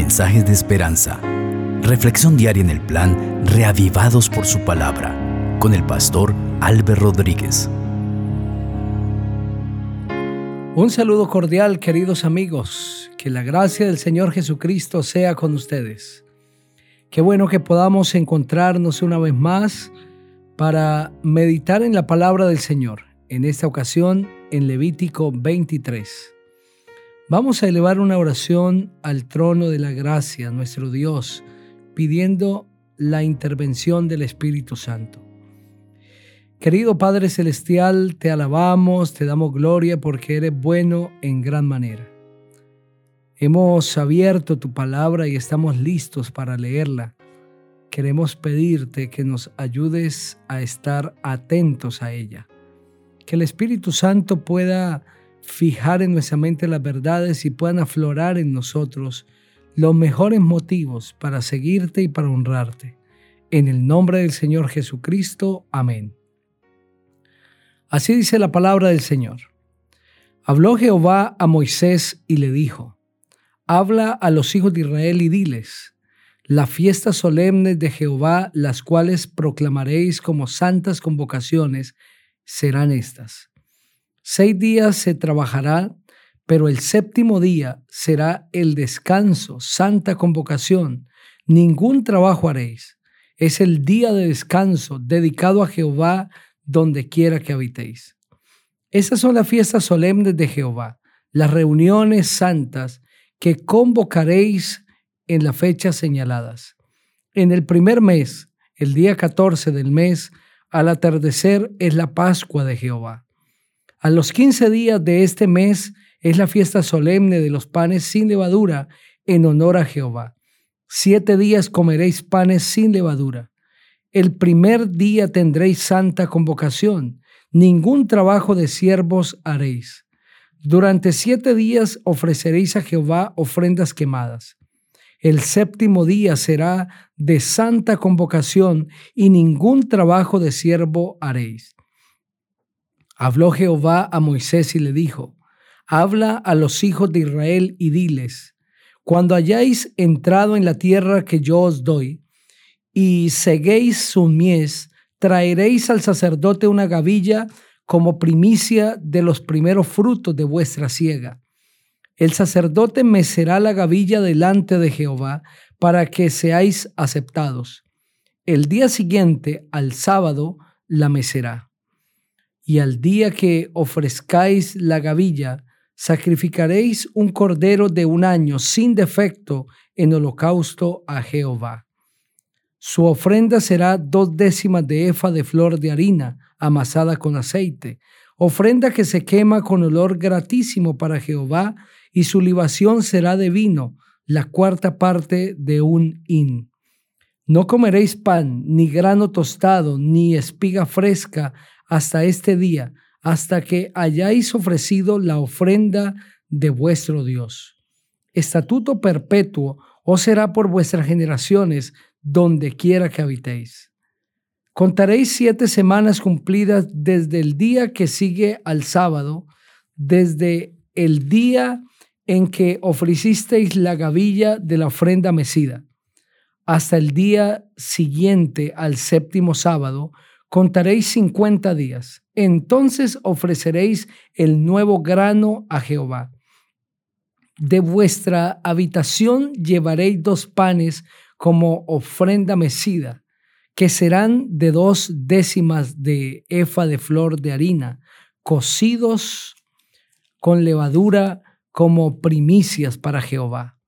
mensajes de esperanza. Reflexión diaria en el plan Reavivados por su palabra con el pastor Álvaro Rodríguez. Un saludo cordial, queridos amigos. Que la gracia del Señor Jesucristo sea con ustedes. Qué bueno que podamos encontrarnos una vez más para meditar en la palabra del Señor. En esta ocasión en Levítico 23. Vamos a elevar una oración al trono de la gracia, nuestro Dios, pidiendo la intervención del Espíritu Santo. Querido Padre Celestial, te alabamos, te damos gloria porque eres bueno en gran manera. Hemos abierto tu palabra y estamos listos para leerla. Queremos pedirte que nos ayudes a estar atentos a ella. Que el Espíritu Santo pueda fijar en nuestra mente las verdades y puedan aflorar en nosotros los mejores motivos para seguirte y para honrarte. En el nombre del Señor Jesucristo. Amén. Así dice la palabra del Señor. Habló Jehová a Moisés y le dijo, Habla a los hijos de Israel y diles, la fiesta solemne de Jehová, las cuales proclamaréis como santas convocaciones, serán estas. Seis días se trabajará, pero el séptimo día será el descanso, santa convocación. Ningún trabajo haréis. Es el día de descanso dedicado a Jehová donde quiera que habitéis. Esas son las fiestas solemnes de Jehová, las reuniones santas que convocaréis en las fechas señaladas. En el primer mes, el día 14 del mes, al atardecer es la Pascua de Jehová. A los quince días de este mes es la fiesta solemne de los panes sin levadura en honor a Jehová. Siete días comeréis panes sin levadura. El primer día tendréis santa convocación. Ningún trabajo de siervos haréis. Durante siete días ofreceréis a Jehová ofrendas quemadas. El séptimo día será de santa convocación y ningún trabajo de siervo haréis. Habló Jehová a Moisés y le dijo, Habla a los hijos de Israel y diles, Cuando hayáis entrado en la tierra que yo os doy, y seguéis su mies, traeréis al sacerdote una gavilla como primicia de los primeros frutos de vuestra siega. El sacerdote mecerá la gavilla delante de Jehová para que seáis aceptados. El día siguiente, al sábado, la mecerá y al día que ofrezcáis la gavilla, sacrificaréis un cordero de un año sin defecto en holocausto a Jehová. Su ofrenda será dos décimas de efa de flor de harina amasada con aceite, ofrenda que se quema con olor gratísimo para Jehová, y su libación será de vino, la cuarta parte de un hin. No comeréis pan, ni grano tostado, ni espiga fresca hasta este día, hasta que hayáis ofrecido la ofrenda de vuestro Dios. Estatuto perpetuo os será por vuestras generaciones, donde quiera que habitéis. Contaréis siete semanas cumplidas desde el día que sigue al sábado, desde el día en que ofrecisteis la gavilla de la ofrenda mecida, hasta el día siguiente al séptimo sábado, contaréis cincuenta días. Entonces ofreceréis el nuevo grano a Jehová. De vuestra habitación llevaréis dos panes como ofrenda mecida, que serán de dos décimas de efa de flor de harina, cocidos con levadura como primicias para Jehová.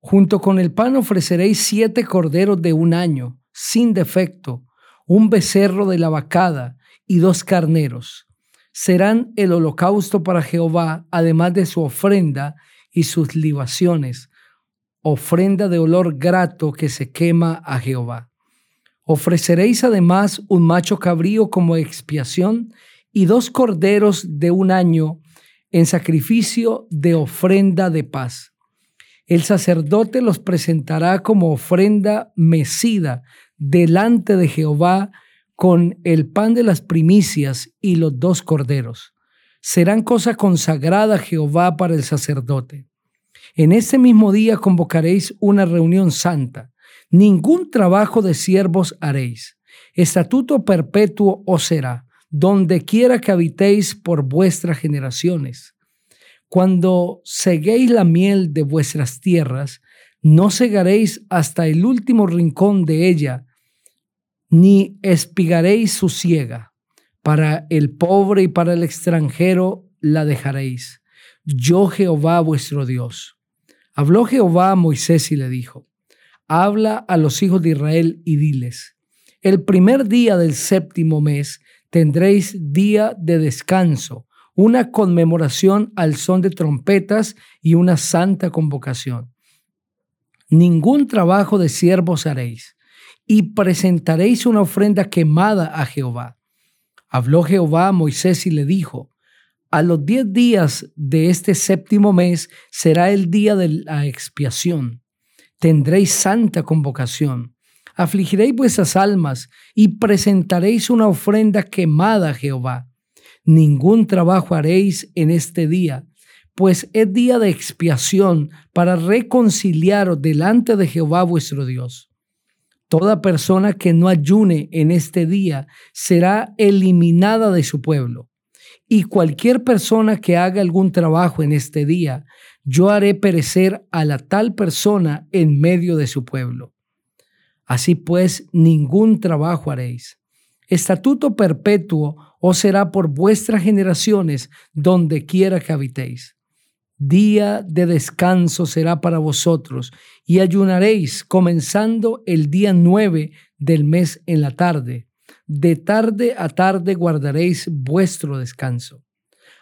Junto con el pan ofreceréis siete corderos de un año, sin defecto, un becerro de la vacada y dos carneros. Serán el holocausto para Jehová, además de su ofrenda y sus libaciones, ofrenda de olor grato que se quema a Jehová. Ofreceréis además un macho cabrío como expiación y dos corderos de un año en sacrificio de ofrenda de paz. El sacerdote los presentará como ofrenda mecida delante de Jehová con el pan de las primicias y los dos corderos. Serán cosa consagrada a Jehová para el sacerdote. En ese mismo día convocaréis una reunión santa. Ningún trabajo de siervos haréis. Estatuto perpetuo os será, donde quiera que habitéis por vuestras generaciones. Cuando seguéis la miel de vuestras tierras, no segaréis hasta el último rincón de ella, ni espigaréis su siega. Para el pobre y para el extranjero la dejaréis. Yo Jehová vuestro Dios. Habló Jehová a Moisés y le dijo, habla a los hijos de Israel y diles, el primer día del séptimo mes tendréis día de descanso, una conmemoración al son de trompetas y una santa convocación. Ningún trabajo de siervos haréis, y presentaréis una ofrenda quemada a Jehová. Habló Jehová a Moisés y le dijo, a los diez días de este séptimo mes será el día de la expiación. Tendréis santa convocación. Afligiréis vuestras almas y presentaréis una ofrenda quemada a Jehová. Ningún trabajo haréis en este día, pues es día de expiación para reconciliaros delante de Jehová vuestro Dios. Toda persona que no ayune en este día será eliminada de su pueblo. Y cualquier persona que haga algún trabajo en este día, yo haré perecer a la tal persona en medio de su pueblo. Así pues, ningún trabajo haréis. Estatuto perpetuo os será por vuestras generaciones donde quiera que habitéis. Día de descanso será para vosotros, y ayunaréis comenzando el día nueve del mes en la tarde de tarde a tarde guardaréis vuestro descanso.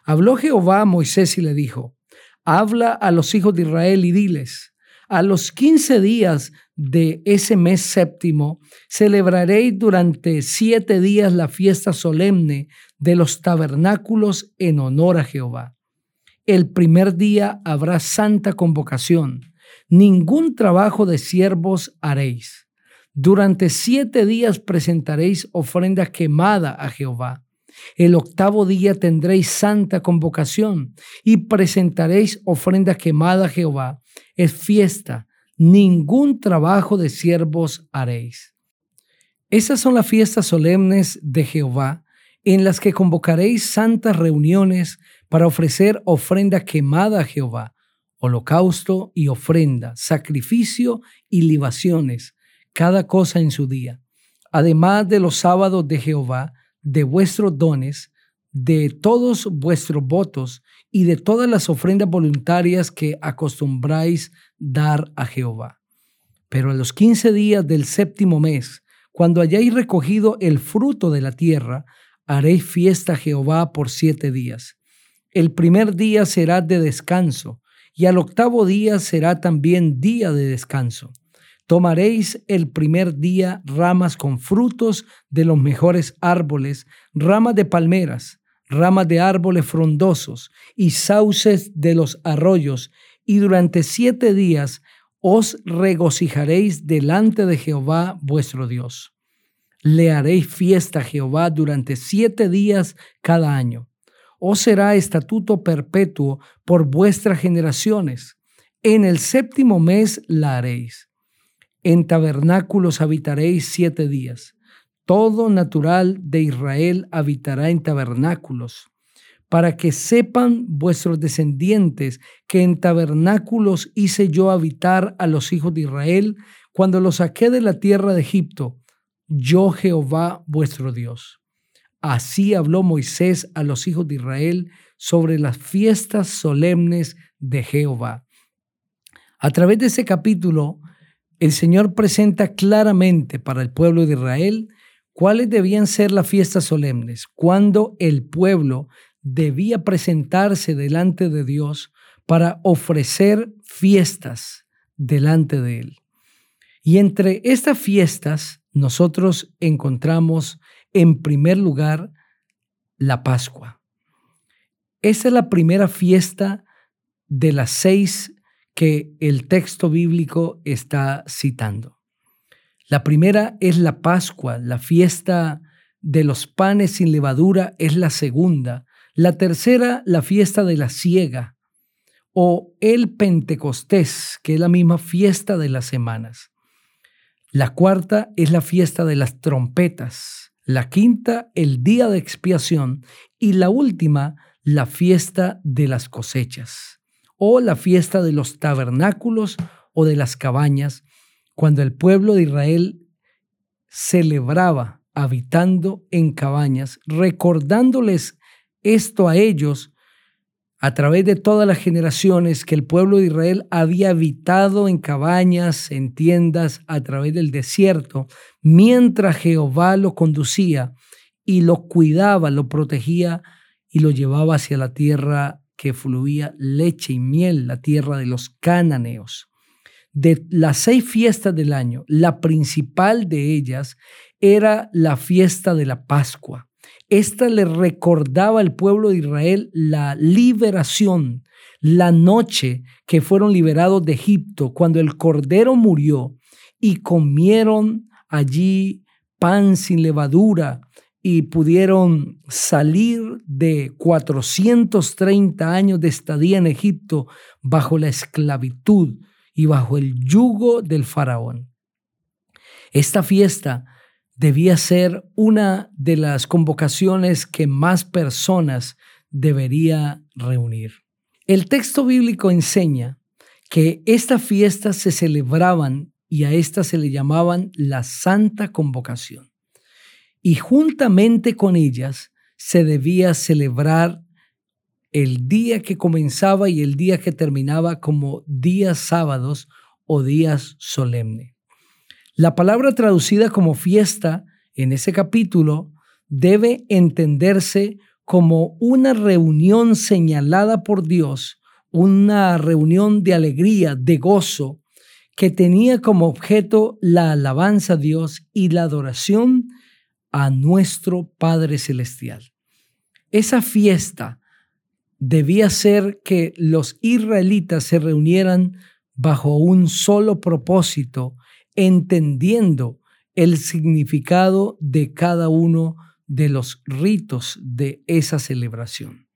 Habló Jehová a Moisés y le dijo, habla a los hijos de Israel y diles, a los quince días de ese mes séptimo celebraréis durante siete días la fiesta solemne de los tabernáculos en honor a Jehová. El primer día habrá santa convocación, ningún trabajo de siervos haréis durante siete días presentaréis ofrenda quemada a Jehová. El octavo día tendréis santa convocación y presentaréis ofrenda quemada a Jehová. Es fiesta, ningún trabajo de siervos haréis. Esas son las fiestas solemnes de Jehová, en las que convocaréis santas reuniones para ofrecer ofrenda quemada a Jehová, holocausto y ofrenda, sacrificio y libaciones cada cosa en su día, además de los sábados de Jehová, de vuestros dones, de todos vuestros votos y de todas las ofrendas voluntarias que acostumbráis dar a Jehová. Pero a los quince días del séptimo mes, cuando hayáis recogido el fruto de la tierra, haréis fiesta a Jehová por siete días. El primer día será de descanso, y al octavo día será también día de descanso Tomaréis el primer día ramas con frutos de los mejores árboles, ramas de palmeras, ramas de árboles frondosos y sauces de los arroyos, y durante siete días os regocijaréis delante de Jehová vuestro Dios. Le haréis fiesta a Jehová durante siete días cada año. Os será estatuto perpetuo por vuestras generaciones. En el séptimo mes la haréis en tabernáculos habitaréis siete días. Todo natural de Israel habitará en tabernáculos, para que sepan vuestros descendientes que en tabernáculos hice yo habitar a los hijos de Israel cuando los saqué de la tierra de Egipto, yo Jehová vuestro Dios. Así habló Moisés a los hijos de Israel sobre las fiestas solemnes de Jehová. A través de ese capítulo, el Señor presenta claramente para el pueblo de Israel cuáles debían ser las fiestas solemnes, cuando el pueblo debía presentarse delante de Dios para ofrecer fiestas delante de Él. Y entre estas fiestas nosotros encontramos en primer lugar la Pascua. Esa es la primera fiesta de las seis que el texto bíblico está citando. La primera es la Pascua, la fiesta de los panes sin levadura es la segunda. La tercera, la fiesta de la siega. o el Pentecostés, que es la misma fiesta de las semanas. La cuarta es la fiesta de las trompetas. La quinta, el día de expiación. Y la última, la fiesta de las cosechas o la fiesta de los tabernáculos o de las cabañas, cuando el pueblo de Israel celebraba habitando en cabañas, recordándoles esto a ellos a través de todas las generaciones que el pueblo de Israel había habitado en cabañas, en tiendas, a través del desierto, mientras Jehová lo conducía y lo cuidaba, lo protegía y lo llevaba hacia la tierra que fluía leche y miel, la tierra de los cananeos. De las seis fiestas del año, la principal de ellas era la fiesta de la Pascua. Esta le recordaba al pueblo de Israel la liberación, la noche que fueron liberados de Egipto, cuando el Cordero murió y comieron allí pan sin levadura y pudieron salir de 430 años de estadía en Egipto bajo la esclavitud y bajo el yugo del faraón. Esta fiesta debía ser una de las convocaciones que más personas debería reunir. El texto bíblico enseña que estas fiestas se celebraban y a estas se le llamaban la Santa Convocación. Y juntamente con ellas se debía celebrar el día que comenzaba y el día que terminaba como días sábados o días solemnes. La palabra traducida como fiesta en ese capítulo debe entenderse como una reunión señalada por Dios, una reunión de alegría, de gozo, que tenía como objeto la alabanza a Dios y la adoración a nuestro Padre Celestial. Esa fiesta debía ser que los israelitas se reunieran bajo un solo propósito entendiendo el significado de cada uno de los ritos de esa celebración.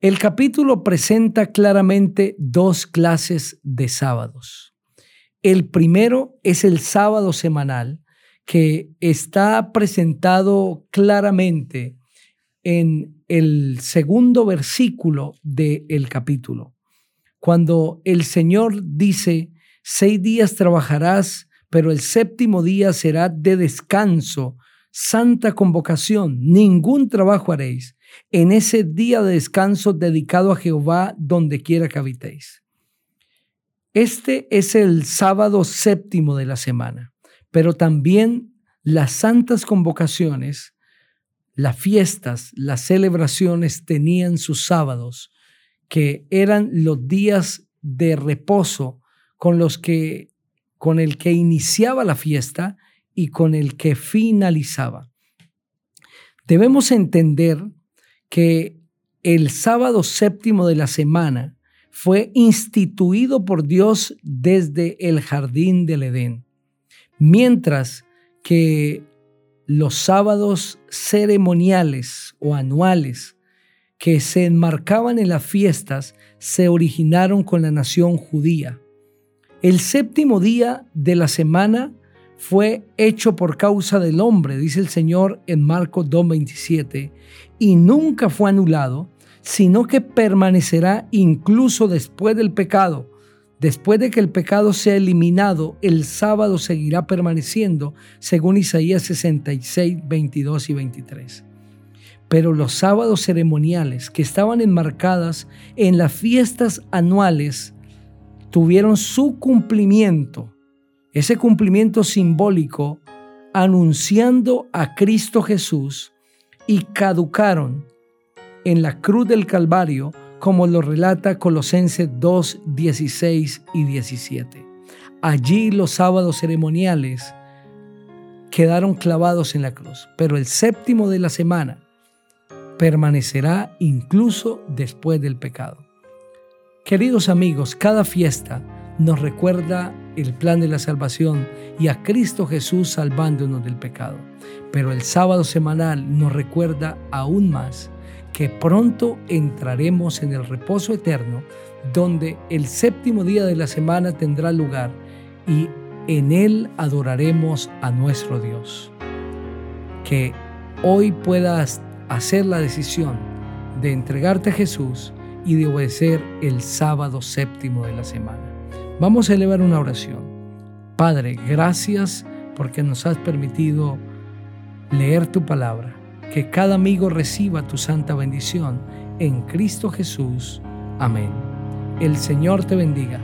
El capítulo presenta claramente dos clases de sábados. El primero es el sábado semanal, que está presentado claramente en el segundo versículo del capítulo, cuando el Señor dice, Seis días trabajarás, pero el séptimo día será de descanso, santa convocación, ningún trabajo haréis. En ese día de descanso dedicado a Jehová, donde quiera que habitéis. Este es el sábado séptimo de la semana, pero también las santas convocaciones, las fiestas, las celebraciones tenían sus sábados, que eran los días de reposo con los que con el que iniciaba la fiesta y con el que finalizaba. Debemos entender que el sábado séptimo de la semana fue instituido por Dios desde el jardín del Edén, mientras que los sábados ceremoniales o anuales que se enmarcaban en las fiestas se originaron con la nación judía. El séptimo día de la semana fue hecho por causa del hombre, dice el Señor en Marcos 2.27, y nunca fue anulado, sino que permanecerá incluso después del pecado. Después de que el pecado sea eliminado, el sábado seguirá permaneciendo, según Isaías 66, 22 y 23. Pero los sábados ceremoniales que estaban enmarcadas en las fiestas anuales tuvieron su cumplimiento, ese cumplimiento simbólico, anunciando a Cristo Jesús y caducaron en la cruz del Calvario, como lo relata Colosenses 2, 16 y 17. Allí los sábados ceremoniales quedaron clavados en la cruz, pero el séptimo de la semana permanecerá incluso después del pecado. Queridos amigos, cada fiesta nos recuerda el plan de la salvación y a Cristo Jesús salvándonos del pecado. Pero el sábado semanal nos recuerda aún más que pronto entraremos en el reposo eterno, donde el séptimo día de la semana tendrá lugar y en él adoraremos a nuestro Dios. Que hoy puedas hacer la decisión de entregarte a Jesús y de obedecer el sábado séptimo de la semana. Vamos a elevar una oración. Padre, gracias porque nos has permitido leer tu palabra. Que cada amigo reciba tu santa bendición en Cristo Jesús. Amén. El Señor te bendiga.